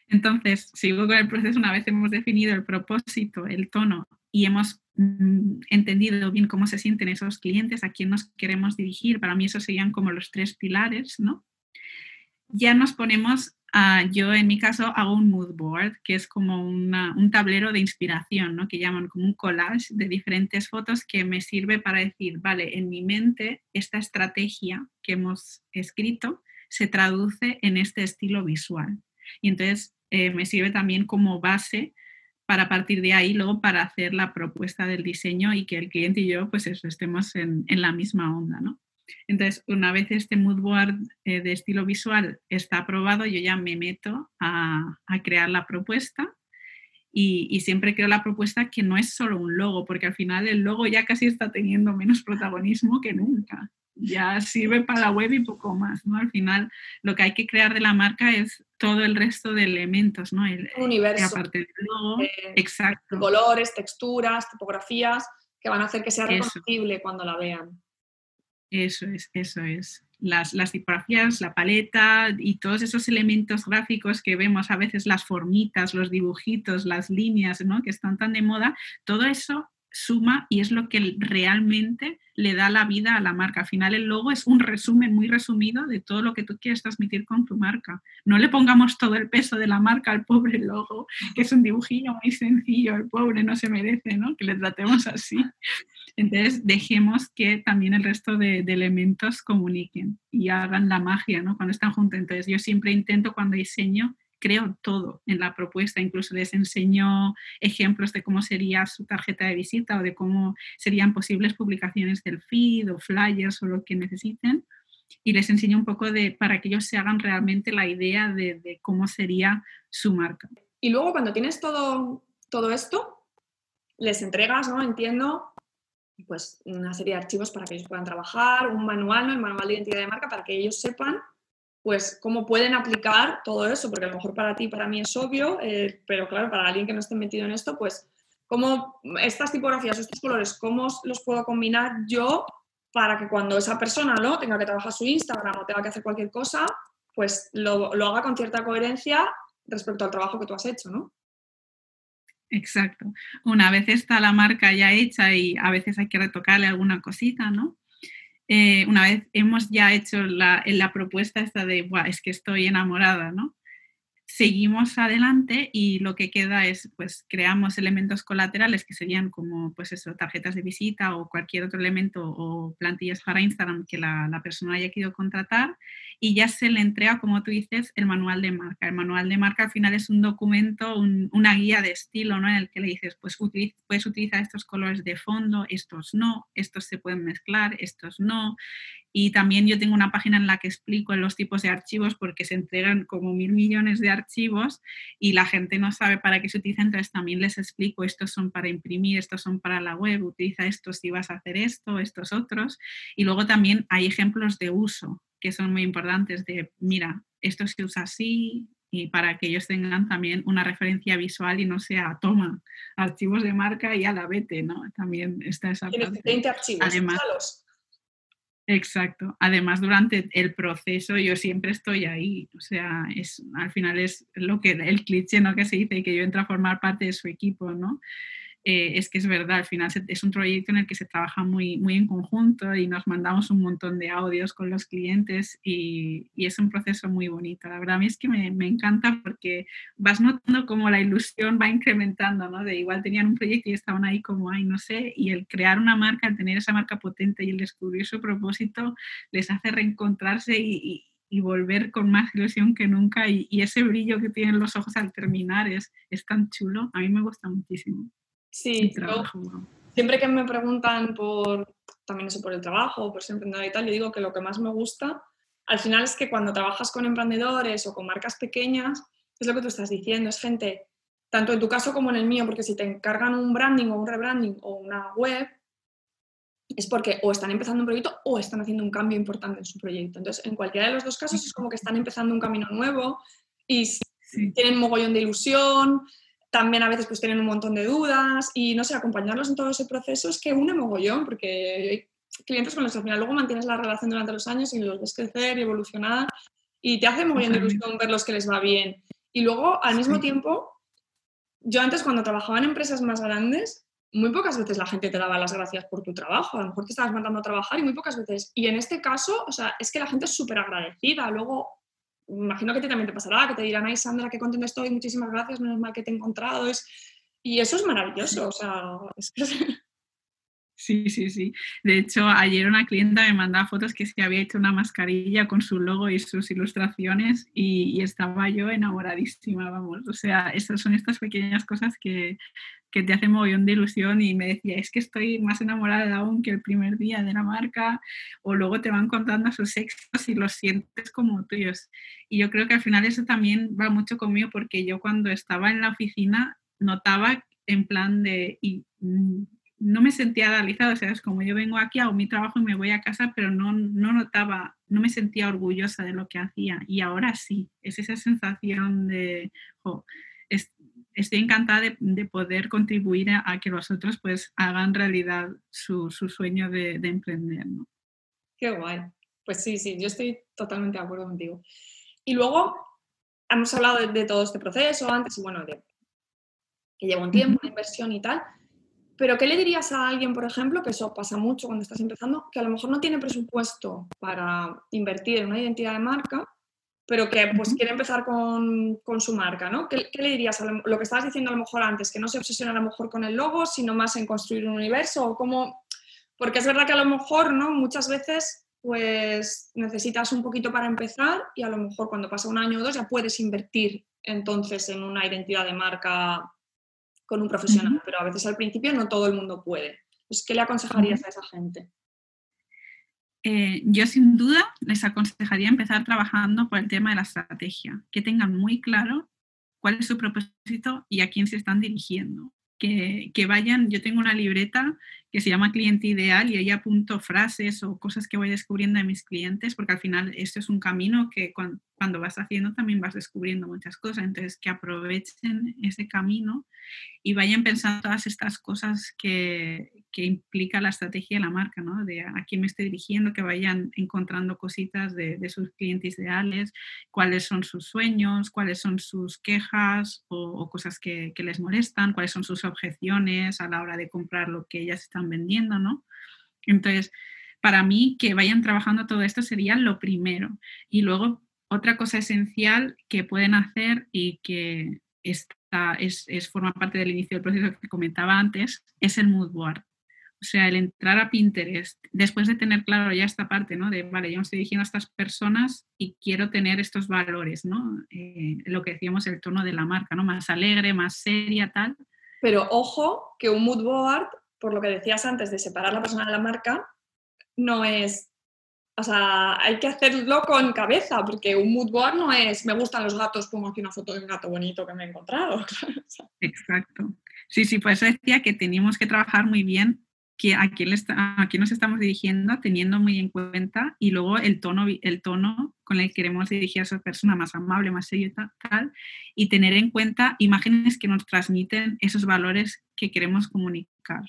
Entonces, sigo con el proceso, una vez hemos definido el propósito, el tono y hemos mm, entendido bien cómo se sienten esos clientes, a quién nos queremos dirigir, para mí esos serían como los tres pilares, ¿no? Ya nos ponemos Ah, yo en mi caso hago un mood board, que es como un tablero de inspiración, ¿no? que llaman como un collage de diferentes fotos que me sirve para decir, vale, en mi mente esta estrategia que hemos escrito se traduce en este estilo visual. Y entonces eh, me sirve también como base para partir de ahí luego para hacer la propuesta del diseño y que el cliente y yo pues estemos en, en la misma onda, ¿no? Entonces, una vez este mood board eh, de estilo visual está aprobado, yo ya me meto a, crear la propuesta y, siempre creo la propuesta que no es solo un logo, porque al final el logo ya casi está teniendo menos protagonismo que nunca. Ya sirve para la web y poco más, ¿no? Al final lo que hay que crear de la marca es todo el resto de elementos, ¿no? El, universo. Aparte del logo, eh, exacto. Colores, texturas, tipografías que van a hacer que sea reconocible cuando la vean. Eso es, eso es. Las, las, tipografías, la paleta y todos esos elementos gráficos que vemos a veces, las formitas, los dibujitos, las líneas, ¿no? que están tan de moda, todo eso suma y es lo que realmente le da la vida a la marca. Al final el logo es un resumen muy resumido de todo lo que tú quieres transmitir con tu marca. No le pongamos todo el peso de la marca al pobre logo, que es un dibujillo muy sencillo, el pobre no se merece, ¿no? Que le tratemos así. Entonces dejemos que también el resto de, elementos comuniquen y hagan la magia, ¿no? Cuando están juntos. Entonces yo siempre intento cuando diseño creo todo en la propuesta, incluso les enseño ejemplos de cómo sería su tarjeta de visita o de cómo serían posibles publicaciones del feed o flyers o lo que necesiten y les enseño un poco de para que ellos se hagan realmente la idea de, cómo sería su marca. Y luego cuando tienes todo, todo esto, les entregas, ¿no? Entiendo, pues una serie de archivos para que ellos puedan trabajar, un manual, el manual de identidad de marca, para que ellos sepan pues cómo pueden aplicar todo eso, porque a lo mejor para ti, para mí es obvio, eh, pero claro, para alguien que no esté metido en esto, pues cómo estas tipografías, estos colores, cómo los puedo combinar yo para que cuando esa persona ¿no? tenga que trabajar su Instagram o tenga que hacer cualquier cosa, pues lo, lo haga con cierta coherencia respecto al trabajo que tú has hecho, ¿no? Exacto. Una vez está la marca ya hecha y a veces hay que retocarle alguna cosita, ¿no? Eh, una vez hemos ya hecho la, la propuesta esta de, es que estoy enamorada, ¿no? Seguimos adelante y lo que queda es, pues, creamos elementos colaterales que serían como, pues eso, tarjetas de visita o cualquier otro elemento o plantillas para Instagram que la, persona haya querido contratar y ya se le entrega, como tú dices, el manual de marca. El manual de marca al final es un documento, una guía de estilo, ¿no? En el que le dices, pues, puedes utilizar estos colores de fondo, estos no, estos se pueden mezclar, estos no, y también yo tengo una página en la que explico los tipos de archivos porque se entregan como mil millones de archivos y la gente no sabe para qué se utilizan, entonces también les explico, estos son para imprimir, estos son para la web, utiliza estos si vas a hacer esto, estos otros. Y luego también hay ejemplos de uso que son muy importantes de, mira, esto se usa así, y para que ellos tengan también una referencia visual y no sea, toma, archivos de marca y a la vete, ¿no? También está esa parte. 20 archivos, Además, Exacto. Además, durante el proceso yo siempre estoy ahí. O sea, es, al final es lo que el cliché ¿no? que se dice, que yo entro a formar parte de su equipo, ¿no? Eh, es que es verdad, al final es un proyecto en el que se trabaja muy, muy en conjunto y nos mandamos un montón de audios con los clientes y, y es un proceso muy bonito. La verdad a mí es que me, me, encanta porque vas notando cómo la ilusión va incrementando, ¿no? De igual tenían un proyecto y estaban ahí como, ay, no sé, y el crear una marca, el tener esa marca potente y el descubrir su propósito les hace reencontrarse y, y volver con más ilusión que nunca y, y, ese brillo que tienen los ojos al terminar es, es tan chulo, a mí me gusta muchísimo. Sí, siempre que me preguntan por también eso por el trabajo, por ser emprendedor y tal, yo digo que lo que más me gusta al final es que cuando trabajas con emprendedores o con marcas pequeñas, es lo que tú estás diciendo, es gente, tanto en tu caso como en el mío, porque si te encargan un branding o un rebranding o una web, es porque o están empezando un proyecto o están haciendo un cambio importante en su proyecto. Entonces, en cualquiera de los dos casos es como que están empezando un camino nuevo y tienen mogollón de ilusión, también a veces pues tienen un montón de dudas y no sé, acompañarlos en todo ese proceso es que une mogollón porque hay clientes con los que al final luego mantienes la relación durante los años y los ves crecer y evolucionar y te hace mogollón de ilusión ver los que les va bien. Y luego, al mismo tiempo, yo antes cuando trabajaba en empresas más grandes, muy pocas veces la gente te daba las gracias por tu trabajo, a lo mejor te estabas mandando a trabajar y muy pocas veces. Y en este caso, o sea, es que la gente es súper agradecida. Luego imagino que ti también te pasará, que te dirán, ay Sandra, qué contenta estoy, muchísimas gracias, menos mal que te he encontrado. Es... Y eso es maravilloso, o sea, es que... Sí, sí, sí. De hecho, ayer una clienta me mandaba fotos que se había hecho una mascarilla con su logo y sus ilustraciones y, estaba yo enamoradísima, vamos. O sea, estas son estas pequeñas cosas que, que te hacen mogollón de ilusión y me decía, es que estoy más enamorada aún que el primer día de la marca o luego te van contando sus éxitos y los sientes como tuyos. Y yo creo que al final eso también va mucho conmigo porque yo cuando estaba en la oficina notaba en plan de... Y, mm, no me sentía realizada, o sea, es como yo vengo aquí, hago mi trabajo y me voy a casa, pero no, no notaba, no me sentía orgullosa de lo que hacía. Y ahora sí, es esa sensación de, estoy encantada de, poder contribuir a, que los otros pues hagan realidad su, sueño de, emprender. ¿no? Qué guay. Pues sí, sí, yo estoy totalmente de acuerdo contigo. Y luego, hemos hablado de, todo este proceso antes y bueno, de que lleva un tiempo, una inversión y tal. Pero ¿qué le dirías a alguien, por ejemplo, que eso pasa mucho cuando estás empezando, que a lo mejor no tiene presupuesto para invertir en una identidad de marca, pero que pues quiere empezar con, con su marca, ¿no? ¿Qué, ¿Qué, le dirías a lo, que estabas diciendo a lo mejor antes, que no se obsesiona a lo mejor con el logo, sino más en construir un universo o cómo... Porque es verdad que a lo mejor, ¿no? Muchas veces pues necesitas un poquito para empezar y a lo mejor cuando pasa un año o dos ya puedes invertir entonces en una identidad de marca con un profesional, pero a veces al principio no todo el mundo puede. Pues, ¿Qué le aconsejarías a esa gente? Eh, yo sin duda les aconsejaría empezar trabajando por el tema de la estrategia, que tengan muy claro cuál es su propósito y a quién se están dirigiendo. Que, vayan, yo tengo una libreta que se llama cliente ideal y ahí apunto frases o cosas que voy descubriendo de mis clientes, porque al final esto es un camino que cuando, cuando vas haciendo también vas descubriendo muchas cosas. Entonces, que aprovechen ese camino y vayan pensando todas estas cosas que, que implica la estrategia de la marca, ¿no? De a quién me estoy dirigiendo, que vayan encontrando cositas de, de sus clientes ideales, cuáles son sus sueños, cuáles son sus quejas o, o cosas que, que, les molestan, cuáles son sus objeciones a la hora de comprar lo que ellas están vendiendo, ¿no? Entonces, para mí, que vayan trabajando todo esto sería lo primero. Y luego, otra cosa esencial que pueden hacer y que es, forma parte del inicio del proceso que comentaba antes, es el mood board. O sea, el entrar a Pinterest, después de tener claro ya esta parte, ¿no? De, vale, yo me estoy dirigiendo a estas personas y quiero tener estos valores, ¿no? Eh, lo que decíamos, el tono de la marca, ¿no? Más alegre, más seria, tal. Pero ojo, que un mood board, por lo que decías antes de separar la persona de la marca, no es, o sea, hay que hacerlo con cabeza, porque un mood board no es, me gustan los gatos, pongo aquí una foto de un gato bonito que me he encontrado. Exacto. Sí, sí, pues decía que teníamos que trabajar muy bien que a quién, está, a quién nos estamos dirigiendo, teniendo muy en cuenta, y luego el tono, el tono con el que queremos dirigir a esa persona más amable, más serio tal, y tener en cuenta imágenes que nos transmiten esos valores que queremos comunicar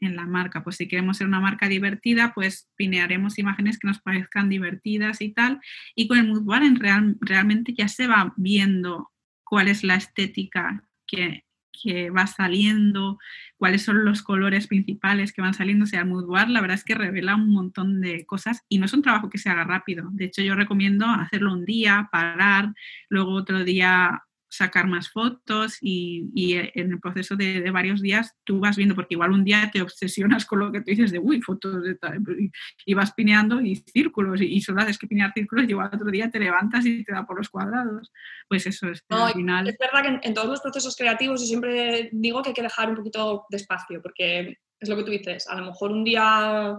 en la marca. Pues si queremos ser una marca divertida, pues pinearemos imágenes que nos parezcan divertidas y tal, y con el mood en real, realmente ya se va viendo cuál es la estética que que va saliendo, cuáles son los colores principales que van saliendo. O sea, el mood la verdad es que revela un montón de cosas y no es un trabajo que se haga rápido. De hecho, yo recomiendo hacerlo un día, parar, luego otro día sacar más fotos y, y en el proceso de, de, varios días tú vas viendo, porque igual un día te obsesionas con lo que tú dices de, uy, fotos de tal, y, y vas pineando y círculos, y, y, solo haces que pinear círculos y igual otro día te levantas y te da por los cuadrados. Pues eso es, no, al final... Es verdad que en, en, todos los procesos creativos yo siempre digo que hay que dejar un poquito de espacio, porque es lo que tú dices, a lo mejor un día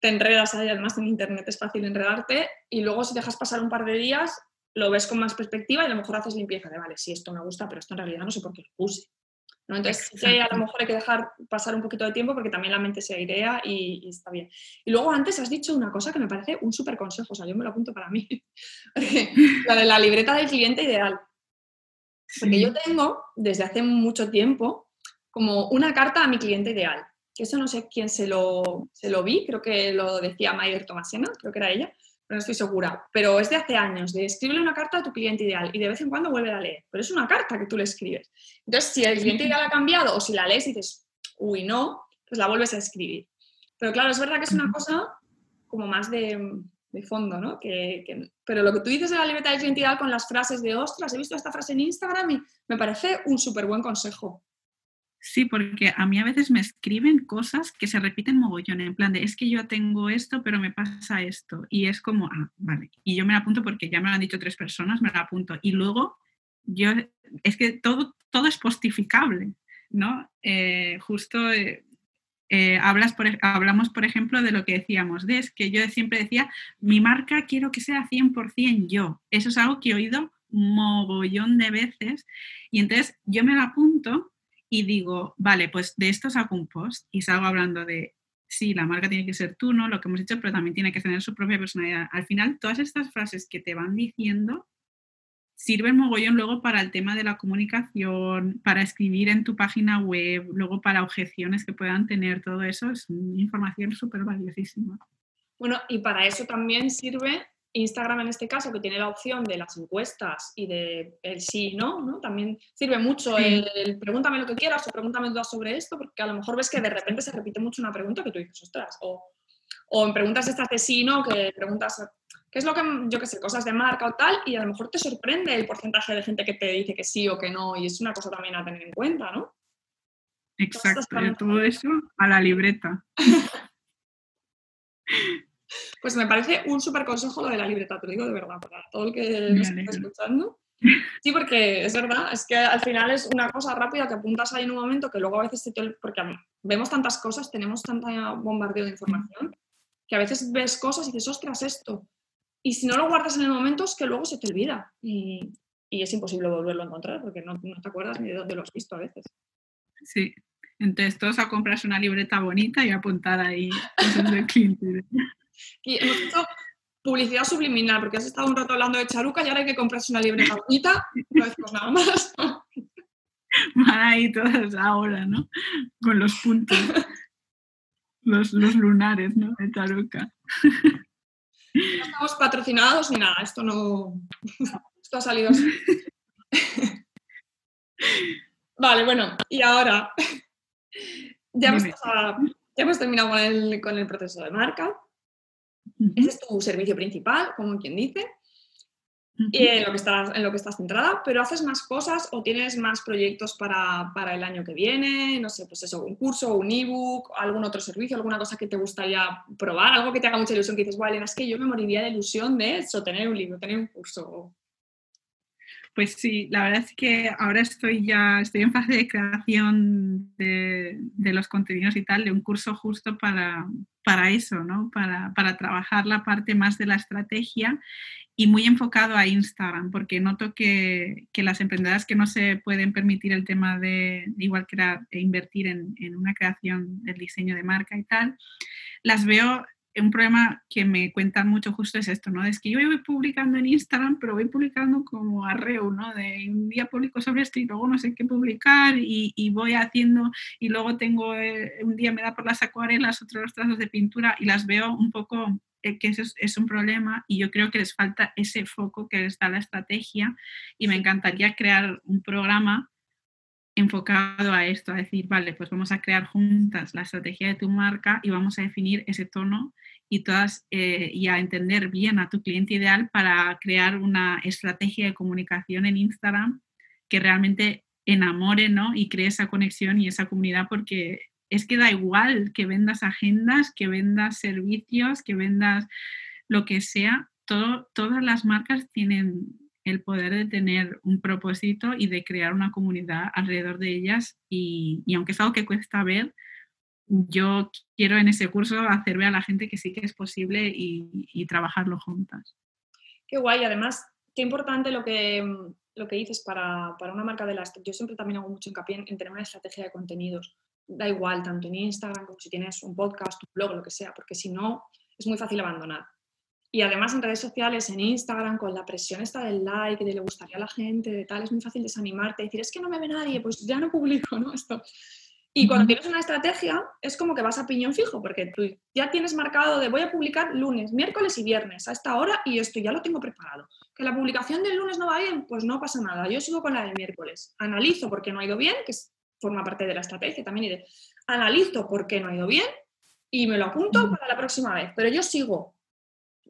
te enredas además en internet es fácil enredarte, y luego si dejas pasar un par de días lo ves con más perspectiva y a lo mejor haces limpieza de, vale, sí, esto me gusta, pero esto en realidad no sé por qué lo puse. ¿no? Entonces, sí, a lo mejor hay que dejar pasar un poquito de tiempo porque también la mente se airea y, y está bien. Y luego antes has dicho una cosa que me parece un súper consejo, o sea, yo me lo apunto para mí, la de la libreta del cliente ideal. Porque sí. yo tengo desde hace mucho tiempo como una carta a mi cliente ideal, que eso no sé quién se lo, se lo vi, creo que lo decía Mayer Tomasena, creo que era ella, no estoy segura, pero es de hace años, de escribirle una carta a tu cliente ideal y de vez en cuando vuelve a leer, pero es una carta que tú le escribes. Entonces, si el cliente ideal ha cambiado o si la lees y dices, uy, no, pues la vuelves a escribir. Pero claro, es verdad que es una cosa como más de, de fondo, ¿no? Que, que, pero lo que tú dices de la libertad del cliente ideal con las frases de, ostras, he visto esta frase en Instagram y me parece un súper buen consejo. Sí, porque a mí a veces me escriben cosas que se repiten mogollón, en plan de, es que yo tengo esto, pero me pasa esto. Y es como, ah, vale. Y yo me la apunto porque ya me lo han dicho tres personas, me la apunto. Y luego, yo, es que todo, todo es postificable, ¿no? Eh, justo eh, eh, hablas por, hablamos, por ejemplo, de lo que decíamos, de es que yo siempre decía, mi marca quiero que sea 100% yo. Eso es algo que he oído mogollón de veces. Y entonces yo me la apunto y digo, vale, pues de esto saco un post y salgo hablando de, sí, la marca tiene que ser tú, ¿no? Lo que hemos dicho, pero también tiene que tener su propia personalidad. Al final, todas estas frases que te van diciendo sirven mogollón luego para el tema de la comunicación, para escribir en tu página web, luego para objeciones que puedan tener, todo eso es información súper valiosísima. Bueno, y para eso también sirve Instagram en este caso, que tiene la opción de las encuestas y de el sí no, ¿no? También sirve mucho sí. el, el, pregúntame lo que quieras o pregúntame dudas sobre esto, porque a lo mejor ves que de repente se repite mucho una pregunta que tú dices, ostras, o, o en preguntas estas de sí no, que preguntas, ¿qué es lo que, yo qué sé, cosas de marca o tal? Y a lo mejor te sorprende el porcentaje de gente que te dice que sí o que no, y es una cosa también a tener en cuenta, ¿no? Exacto, todo eso a la libreta. Pues me parece un súper consejo lo de la libreta, te lo digo de verdad, para todo el que nos está escuchando. Sí, porque es verdad, es que al final es una cosa rápida que apuntas ahí en un momento que luego a veces te... Porque vemos tantas cosas, tenemos tanta bombardeo de información, que a veces ves cosas y dices, ostras, esto. Y si no lo guardas en el momento es que luego se te olvida. Y, y es imposible volverlo a encontrar porque no, no, te acuerdas ni de dónde lo has visto a veces. Sí, entonces todos a comprarse una libreta bonita y apuntar ahí cosas del cliente. Y hemos hecho publicidad subliminal, porque has estado un rato hablando de charuca y ahora hay que comprarse una libreta bonita, no decimos nada más. Van ahí todas ahora, ¿no? Con los puntos, los, los lunares, ¿no? De charuca. No estamos patrocinados ni nada, esto no. Esto ha salido así. Vale, bueno, y ahora ya hemos, ya hemos terminado con el, con el, proceso de marca. Ese es tu servicio principal, como quien dice, y en, lo que estás, en lo que estás centrada, pero haces más cosas o tienes más proyectos para, para el año que viene, no sé, pues eso, un curso, un ebook, algún otro servicio, alguna cosa que te gustaría probar, algo que te haga mucha ilusión, que dices, bueno, es que yo me moriría de ilusión de eso, tener un libro, tener un curso. Pues sí, la verdad es que ahora estoy ya, estoy en fase de creación de, los contenidos y tal, de un curso justo para, para eso, ¿no? Para, para, trabajar la parte más de la estrategia y muy enfocado a Instagram, porque noto que, que, las emprendedoras que no se pueden permitir el tema de igual crear e invertir en, en una creación del diseño de marca y tal, las veo un problema que me cuentan mucho justo es esto, ¿no? Es que yo voy publicando en Instagram, pero voy publicando como arreo, ¿no? De un día publico sobre esto y luego no sé qué publicar y, y voy haciendo y luego tengo, eh, un día me da por las acuarelas, otros los trazos de pintura y las veo un poco eh, que eso es, es, un problema y yo creo que les falta ese foco que les da la estrategia y me encantaría crear un programa enfocado a esto, a decir, vale, pues vamos a crear juntas la estrategia de tu marca y vamos a definir ese tono y todas eh, y a entender bien a tu cliente ideal para crear una estrategia de comunicación en Instagram que realmente enamore ¿no? y cree esa conexión y esa comunidad porque es que da igual que vendas agendas, que vendas servicios, que vendas lo que sea, todo, todas las marcas tienen el poder de tener un propósito y de crear una comunidad alrededor de ellas y, y aunque es algo que cuesta ver, yo quiero en ese curso hacer ver a la gente que sí que es posible y, y trabajarlo juntas. Qué guay, además, qué importante lo que, lo que dices para, para una marca de las... Yo siempre también hago mucho hincapié en, en tener una estrategia de contenidos. Da igual, tanto en Instagram como si tienes un podcast, un blog, lo que sea, porque si no, es muy fácil abandonar. Y además en redes sociales, en Instagram, con la presión esta del like, de le gustaría a la gente, de tal, es muy fácil desanimarte, decir, es que no me ve nadie, pues ya no publico, ¿no? Esto. Y cuando tienes una estrategia, es como que vas a piñón fijo, porque tú ya tienes marcado de voy a publicar lunes, miércoles y viernes a esta hora y esto ya lo tengo preparado. Que la publicación del lunes no va bien, pues no pasa nada. Yo sigo con la del miércoles. Analizo por qué no ha ido bien, que forma parte de la estrategia también, y de analizo por qué no ha ido bien y me lo apunto para la próxima vez. Pero yo sigo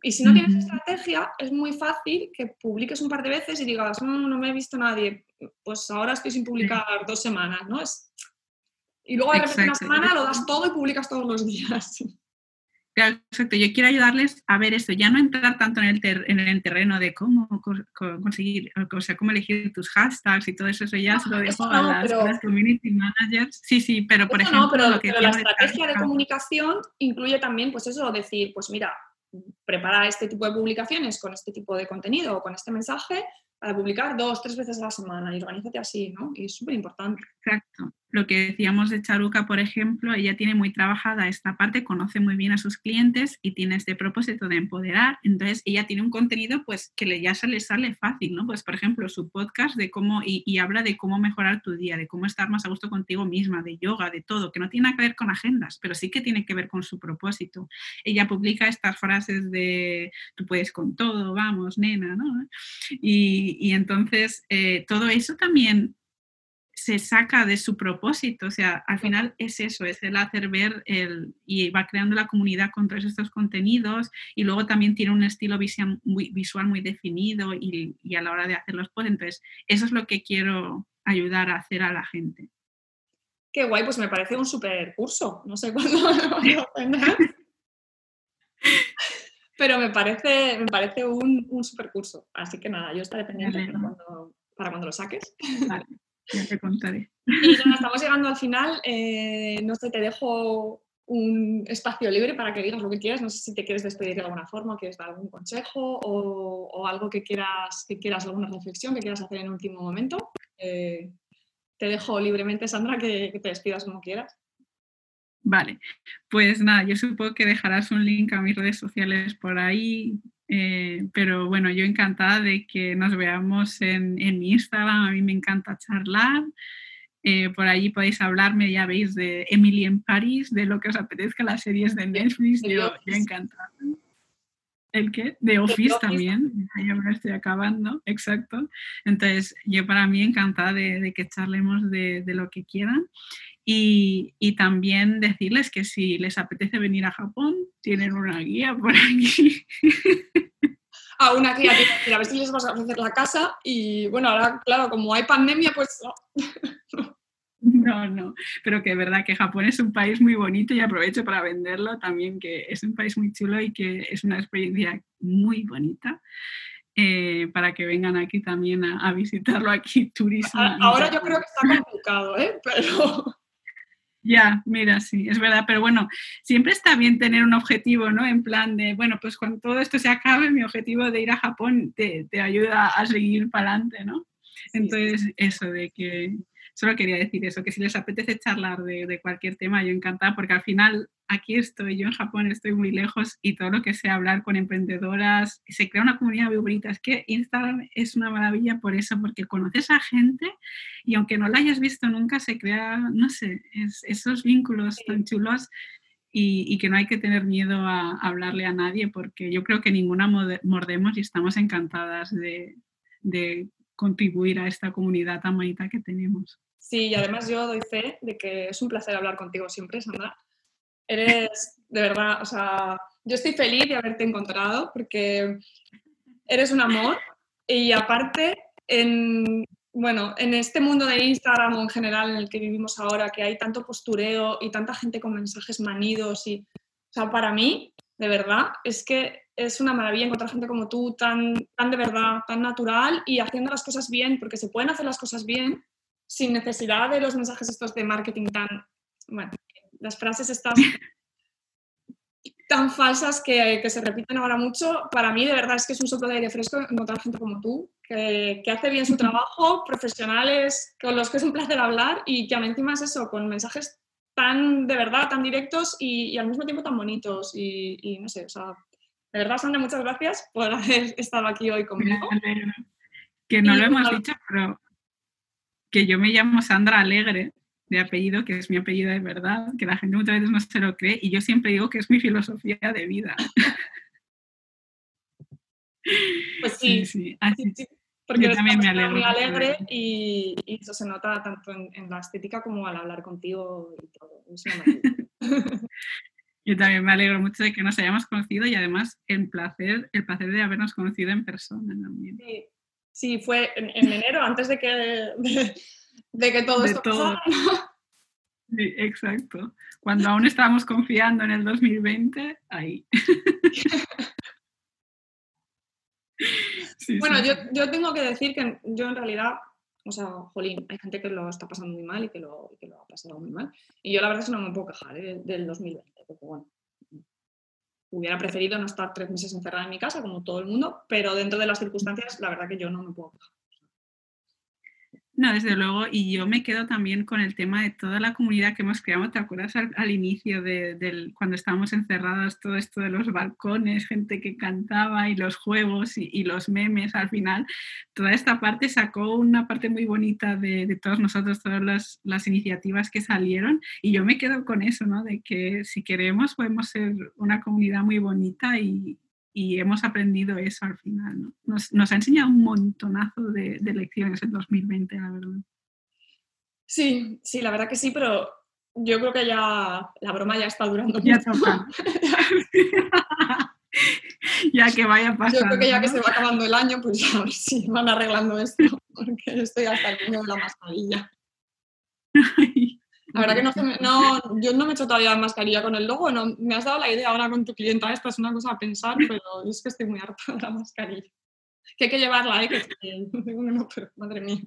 y si no tienes estrategia, es muy fácil que publiques un par de veces y digas, no, no me he visto nadie, pues ahora estoy sin publicar dos semanas, ¿no? Es... Y luego de repente una semana lo das todo y publicas todos los días. Exacto, yo quiero ayudarles a ver esto, ya no entrar tanto en el, en el terreno de cómo conseguir, o sea, cómo elegir tus hashtags y todo eso, eso ya se lo dejo no, a, las, las, community managers. Sí, sí, pero por ejemplo... No, pero, lo que pero la estrategia de comunicación incluye también, pues eso, decir, pues mira, prepara este tipo de publicaciones con este tipo de contenido o con este mensaje para publicar dos, tres veces a la semana y organízate así, ¿no? Y es súper importante. Exacto lo que decíamos de Charuca, por ejemplo, ella tiene muy trabajada esta parte, conoce muy bien a sus clientes y tiene este propósito de empoderar. Entonces, ella tiene un contenido pues que ya se le sale fácil, ¿no? Pues, por ejemplo, su podcast de cómo, y, habla de cómo mejorar tu día, de cómo estar más a gusto contigo misma, de yoga, de todo, que no tiene que ver con agendas, pero sí que tiene que ver con su propósito. Ella publica estas frases de tú puedes con todo, vamos, nena, ¿no? Y, y entonces, eh, todo eso también se saca de su propósito, o sea, al final es eso, es el hacer ver el, y va creando la comunidad con todos estos contenidos y luego también tiene un estilo visual muy, visual muy definido y, y, a la hora de hacerlos, pues entonces eso es lo que quiero ayudar a hacer a la gente. Qué guay, pues me parece un super curso, no sé cuándo lo voy a aprender. Pero me parece, me parece un, un super curso, así que nada, yo estaré pendiente para cuando, para cuando lo saques. Vale. Ya te contaré. Y bueno, estamos llegando al final. Eh, no sé, te dejo un espacio libre para que digas lo que quieras. No sé si te quieres despedir de alguna forma, quieres dar algún consejo o, o algo que quieras, que quieras, alguna reflexión que quieras hacer en último momento. Eh, te dejo libremente, Sandra, que, que te despidas como quieras. Vale, pues nada, yo supongo que dejarás un link a mis redes sociales por ahí Eh, pero bueno, yo encantada de que nos veamos en, en mi Instagram, a mí me encanta charlar. Eh, por allí podéis hablarme, ya veis, de Emily en París, de lo que os apetezca, las series de Netflix, yo, yo encantada. ¿El qué? De Office, también, yo me estoy acabando, exacto. Entonces, yo para mí encantada de, de que charlemos de, de, lo que quieran. Y, y, también decirles que si les apetece venir a Japón, tienen una guía por aquí. A una guía, a ver si les vas a ofrecer la casa. Y bueno, ahora, claro, como hay pandemia, pues No, no, pero que es verdad que Japón es un país muy bonito y aprovecho para venderlo también, que es un país muy chulo y que es una experiencia muy bonita. Eh, para que vengan aquí también a, a visitarlo aquí, turismo. Ahora yo creo que está complicado, ¿eh? Pero... Ya, mira, sí, es verdad, pero bueno, siempre está bien tener un objetivo, ¿no? En plan de, bueno, pues cuando todo esto se acabe, mi objetivo de ir a Japón te, te ayuda a seguir para adelante, ¿no? Entonces, eso de que, solo quería decir eso, que si les apetece charlar de, de, cualquier tema, yo encantada, porque al final aquí estoy, yo en Japón estoy muy lejos y todo lo que sea hablar con emprendedoras, se crea una comunidad muy bonita. Es que Instagram es una maravilla por eso, porque conoces a gente y aunque no la hayas visto nunca, se crea, no sé, es, esos vínculos sí. tan chulos. Y, y, que no hay que tener miedo a, a, hablarle a nadie porque yo creo que ninguna mordemos y estamos encantadas de, de contribuir a esta comunidad tan bonita que tenemos. Sí, y además yo doy fe de que es un placer hablar contigo siempre, Sandra. Eres, de verdad, o sea, yo estoy feliz de haberte encontrado porque eres un amor y aparte, en, bueno, en este mundo de Instagram en general en el que vivimos ahora, que hay tanto postureo y tanta gente con mensajes manidos y, o sea, para mí, de verdad, es que es una maravilla encontrar gente como tú, tan, tan de verdad, tan natural y haciendo las cosas bien, porque se pueden hacer las cosas bien sin necesidad de los mensajes estos de marketing tan, bueno, las frases estas tan falsas que, que, se repiten ahora mucho, para mí de verdad es que es un soplo de aire fresco encontrar gente como tú, que, que hace bien su trabajo, profesionales con los que es un placer hablar y que encima es eso, con mensajes tan de verdad, tan directos y, y al mismo tiempo tan bonitos y, y, no sé, o sea, de verdad Sandra, muchas gracias por haber estado aquí hoy conmigo. Que no y, lo hemos dicho, pero que yo me llamo Sandra Alegre de apellido, que es mi apellido de verdad, que la gente muchas veces no se lo cree y yo siempre digo que es mi filosofía de vida. Pues sí, sí, sí. Así, sí, porque yo también me alegro. Muy alegre y, y, eso se nota tanto en, en, la estética como al hablar contigo y todo. Yo también me alegro mucho de que nos hayamos conocido y además el placer, el placer de habernos conocido en persona también. Sí, sí fue en, en enero, antes de que, de, de que todo de esto todo. pasara. Sí, exacto. Cuando aún estábamos confiando en el 2020, ahí. sí, bueno, sí. Yo, yo, tengo que decir que yo en realidad, o sea, jolín, hay gente que lo está pasando muy mal y que lo, que lo ha pasado muy mal. Y yo la verdad es que no me puedo quejar ¿eh? del 2020, porque bueno, hubiera preferido no estar tres meses encerrada en mi casa, como todo el mundo, pero dentro de las circunstancias, la verdad que yo no me puedo. No, desde luego, y yo me quedo también con el tema de toda la comunidad que hemos creado. ¿Te acuerdas al, inicio de, del, cuando estábamos encerradas, todo esto de los balcones, gente que cantaba y los juegos y, y los memes al final? Toda esta parte sacó una parte muy bonita de, de todos nosotros, todas las, las, iniciativas que salieron, y yo me quedo con eso, ¿no? De que si queremos podemos ser una comunidad muy bonita y, y hemos aprendido eso al final. ¿no? Nos, nos, ha enseñado un montonazo de, de, lecciones en 2020, la verdad. Sí, sí, la verdad que sí, pero yo creo que ya la broma ya está durando ya mucho. ya que vaya pasando. Yo creo que ya que se va acabando el año, pues a ver si van arreglando esto, porque estoy hasta el niño de la mascarilla. La verdad que no, no, yo no me he hecho todavía mascarilla con el logo, no, me has dado la idea ahora con tu clienta, esta es una cosa a pensar, pero es que estoy muy harta de la mascarilla. Que hay que llevarla, ¿eh? Que, no, pero, madre mía.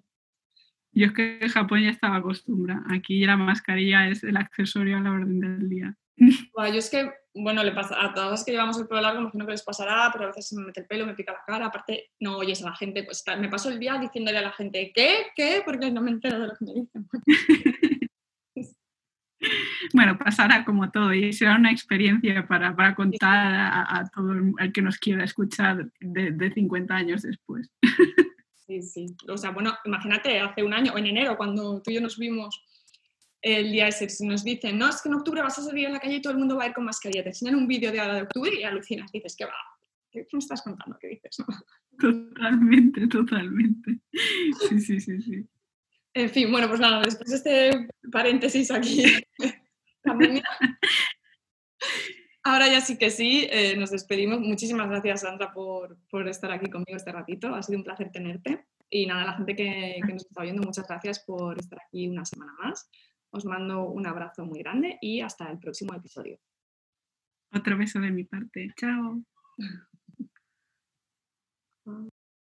Yo es que en Japón ya estaba acostumbrada. Aquí la mascarilla es el accesorio a la orden del día. Bueno, yo es que, bueno, le pasa a todas las que llevamos el pelo largo, imagino que les pasará, pero a veces se me mete el pelo, me pica la cara. Aparte, no oyes a la gente, pues me paso el día diciéndole a la gente, ¿qué? ¿Qué? Porque no me entero de lo que me dicen. bueno, pasará como todo y será una experiencia para, para contar a, todo el que nos quiera escuchar de, de 50 años después. Sí, sí. O sea, bueno, imagínate, hace un año, en enero, cuando tú y yo nos vimos el día ese, nos dicen, no, es que en octubre vas a salir en la calle y todo el mundo va a ir con mascarilla, te enseñan un vídeo de ahora de octubre y alucinas, dices, ¿qué va? ¿Qué me estás contando? ¿Qué dices? Totalmente, totalmente. Sí, sí, sí, sí. En fin, bueno, pues nada, después de este paréntesis aquí, Ahora ya sí que sí, eh, nos despedimos. Muchísimas gracias, Sandra, por, por, estar aquí conmigo este ratito. Ha sido un placer tenerte. Y nada, la gente que, que nos está viendo, muchas gracias por estar aquí una semana más. Os mando un abrazo muy grande y hasta el próximo episodio. Otro beso de mi parte. Chao.